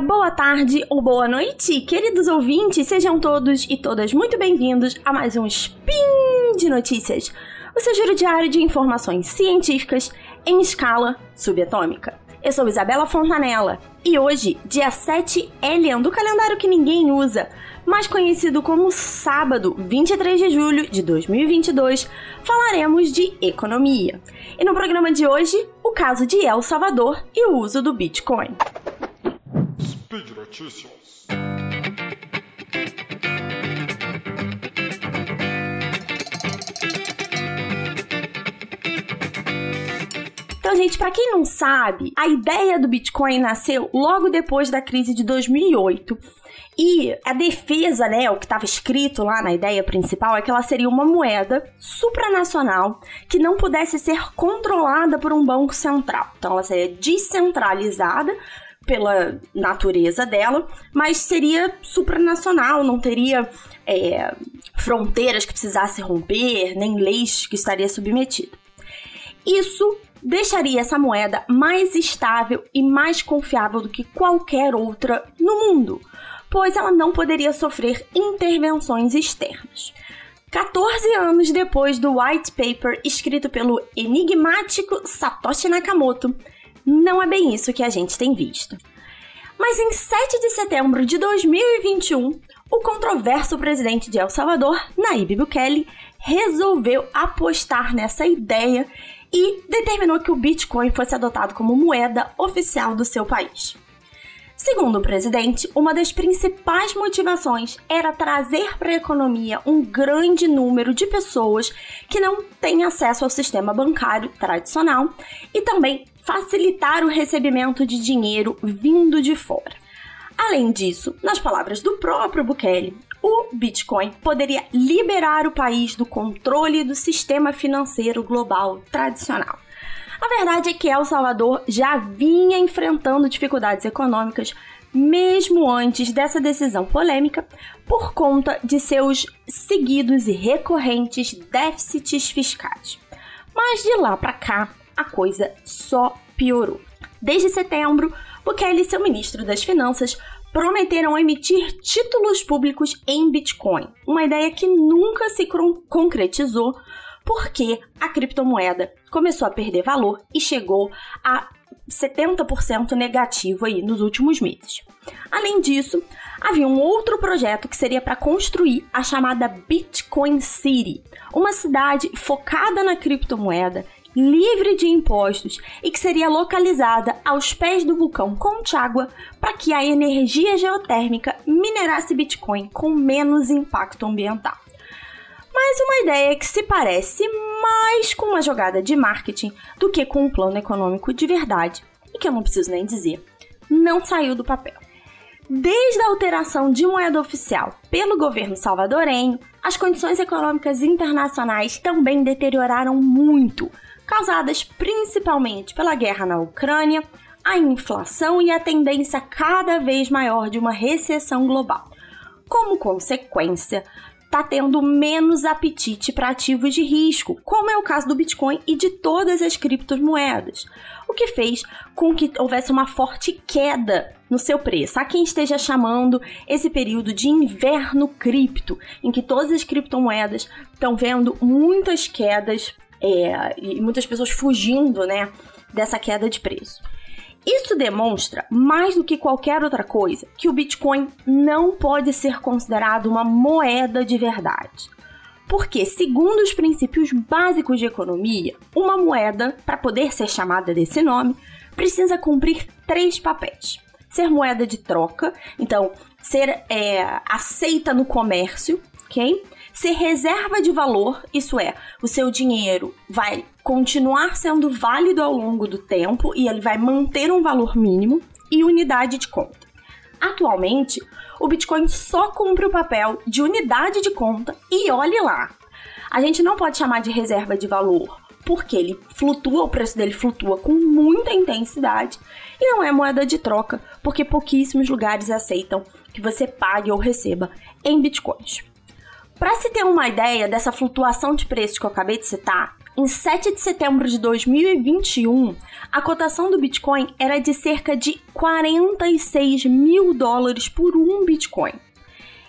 boa tarde ou boa noite, queridos ouvintes, sejam todos e todas muito bem-vindos a mais um Spin de Notícias, o seu giro diário de informações científicas em escala subatômica. Eu sou Isabela Fontanella e hoje, dia 7 Elian do calendário que ninguém usa, mais conhecido como sábado, 23 de julho de 2022, falaremos de economia. E no programa de hoje, o caso de El Salvador e o uso do Bitcoin. Notícias. Então, gente, para quem não sabe, a ideia do Bitcoin nasceu logo depois da crise de 2008. E a defesa, né, o que estava escrito lá na ideia principal é que ela seria uma moeda supranacional que não pudesse ser controlada por um banco central. Então ela seria descentralizada pela natureza dela, mas seria supranacional, não teria é, fronteiras que precisasse romper, nem leis que estaria submetida. Isso deixaria essa moeda mais estável e mais confiável do que qualquer outra no mundo, pois ela não poderia sofrer intervenções externas. 14 anos depois do white paper escrito pelo enigmático Satoshi Nakamoto, não é bem isso que a gente tem visto. Mas em 7 de setembro de 2021, o controverso presidente de El Salvador, Nayib Bukele, resolveu apostar nessa ideia e determinou que o Bitcoin fosse adotado como moeda oficial do seu país. Segundo o presidente, uma das principais motivações era trazer para a economia um grande número de pessoas que não têm acesso ao sistema bancário tradicional e também facilitar o recebimento de dinheiro vindo de fora. Além disso, nas palavras do próprio Bukele, o Bitcoin poderia liberar o país do controle do sistema financeiro global tradicional. A verdade é que El Salvador já vinha enfrentando dificuldades econômicas mesmo antes dessa decisão polêmica, por conta de seus seguidos e recorrentes déficits fiscais. Mas de lá para cá, a coisa só piorou. Desde setembro, Bukele e seu ministro das Finanças prometeram emitir títulos públicos em Bitcoin, uma ideia que nunca se concretizou porque a criptomoeda começou a perder valor e chegou a 70% negativo aí nos últimos meses. Além disso, havia um outro projeto que seria para construir a chamada Bitcoin City, uma cidade focada na criptomoeda livre de impostos e que seria localizada aos pés do vulcão Conchagua para que a energia geotérmica minerasse Bitcoin com menos impacto ambiental. Mas uma ideia que se parece mais com uma jogada de marketing do que com um plano econômico de verdade, e que eu não preciso nem dizer, não saiu do papel. Desde a alteração de moeda oficial pelo governo salvadorenho, as condições econômicas internacionais também deterioraram muito, causadas principalmente pela guerra na Ucrânia, a inflação e a tendência cada vez maior de uma recessão global. Como consequência, está tendo menos apetite para ativos de risco, como é o caso do Bitcoin e de todas as criptomoedas, o que fez com que houvesse uma forte queda no seu preço. Há quem esteja chamando esse período de inverno cripto, em que todas as criptomoedas estão vendo muitas quedas é, e muitas pessoas fugindo né, dessa queda de preço. Isso demonstra, mais do que qualquer outra coisa, que o Bitcoin não pode ser considerado uma moeda de verdade. Porque, segundo os princípios básicos de economia, uma moeda, para poder ser chamada desse nome, precisa cumprir três papéis: ser moeda de troca, então ser é, aceita no comércio, ok? ser reserva de valor, isso é, o seu dinheiro vai continuar sendo válido ao longo do tempo e ele vai manter um valor mínimo, e unidade de conta. Atualmente, o Bitcoin só cumpre o papel de unidade de conta e olhe lá. A gente não pode chamar de reserva de valor, porque ele flutua, o preço dele flutua com muita intensidade e não é moeda de troca, porque pouquíssimos lugares aceitam que você pague ou receba em bitcoins. Para se ter uma ideia dessa flutuação de preços que eu acabei de citar, em 7 de setembro de 2021, a cotação do Bitcoin era de cerca de 46 mil dólares por um Bitcoin.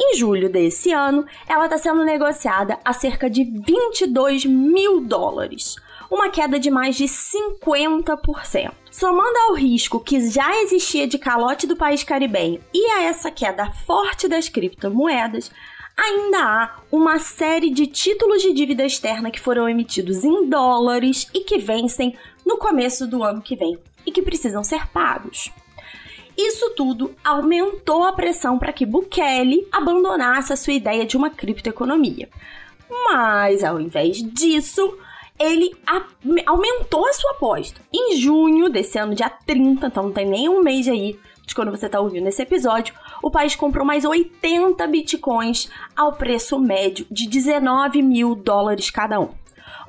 Em julho desse ano, ela está sendo negociada a cerca de 22 mil dólares, uma queda de mais de 50%. Somando ao risco que já existia de calote do país caribenho e a essa queda forte das criptomoedas, ainda há uma série de títulos de dívida externa que foram emitidos em dólares e que vencem no começo do ano que vem e que precisam ser pagos. Isso tudo aumentou a pressão para que Bukele abandonasse a sua ideia de uma criptoeconomia. Mas, ao invés disso, ele aumentou a sua aposta. Em junho desse ano, dia 30, então não tem nem um mês aí de quando você está ouvindo esse episódio, o país comprou mais 80 bitcoins ao preço médio de 19 mil dólares cada um.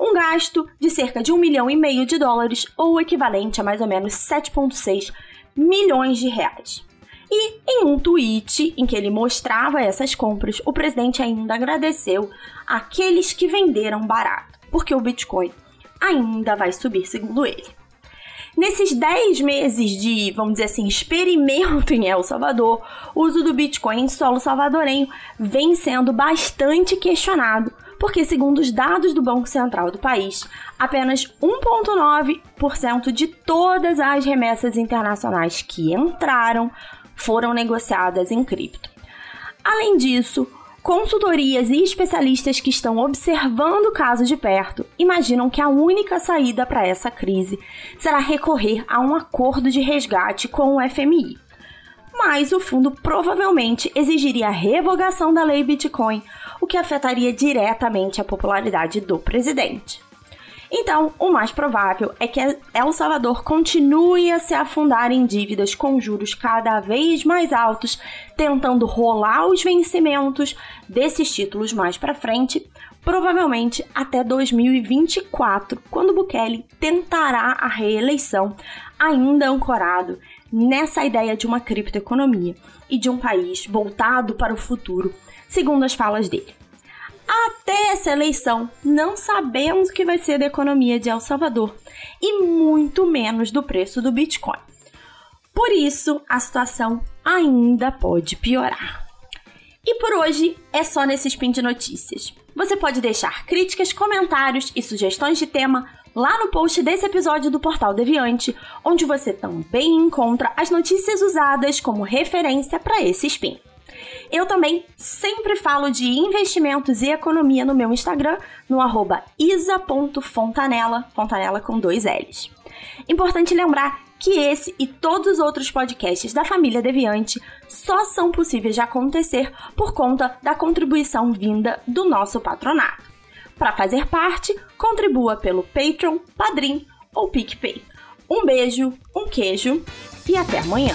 Um gasto de cerca de um milhão e meio de dólares, ou equivalente a mais ou menos 7,6 milhões de reais. E em um tweet em que ele mostrava essas compras, o presidente ainda agradeceu aqueles que venderam barato, porque o Bitcoin ainda vai subir, segundo ele. Nesses 10 meses de, vamos dizer assim, experimento em El Salvador, o uso do Bitcoin em solo salvadorenho vem sendo bastante questionado, porque, segundo os dados do Banco Central do país, apenas 1,9% de todas as remessas internacionais que entraram foram negociadas em cripto. Além disso, consultorias e especialistas que estão observando o caso de perto imaginam que a única saída para essa crise será recorrer a um acordo de resgate com o FMI. Mas o fundo provavelmente exigiria a revogação da lei Bitcoin, o que afetaria diretamente a popularidade do presidente. Então, o mais provável é que El Salvador continue a se afundar em dívidas com juros cada vez mais altos, tentando rolar os vencimentos desses títulos mais para frente, provavelmente até 2024, quando Bukele tentará a reeleição, ainda ancorado nessa ideia de uma criptoeconomia e de um país voltado para o futuro, segundo as falas dele. Até essa eleição, não sabemos o que vai ser da economia de El Salvador e muito menos do preço do Bitcoin. Por isso, a situação ainda pode piorar. E por hoje é só nesse spin de notícias. Você pode deixar críticas, comentários e sugestões de tema lá no post desse episódio do Portal Deviante, onde você também encontra as notícias usadas como referência para esse spin. Eu também sempre falo de investimentos e economia no meu Instagram, no arroba isa.fontanella, fontanella com dois L's. Importante lembrar que esse e todos os outros podcasts da família Deviante só são possíveis de acontecer por conta da contribuição vinda do nosso patronato. Para fazer parte, contribua pelo Patreon, Padrim ou PicPay. Um beijo, um queijo e até amanhã!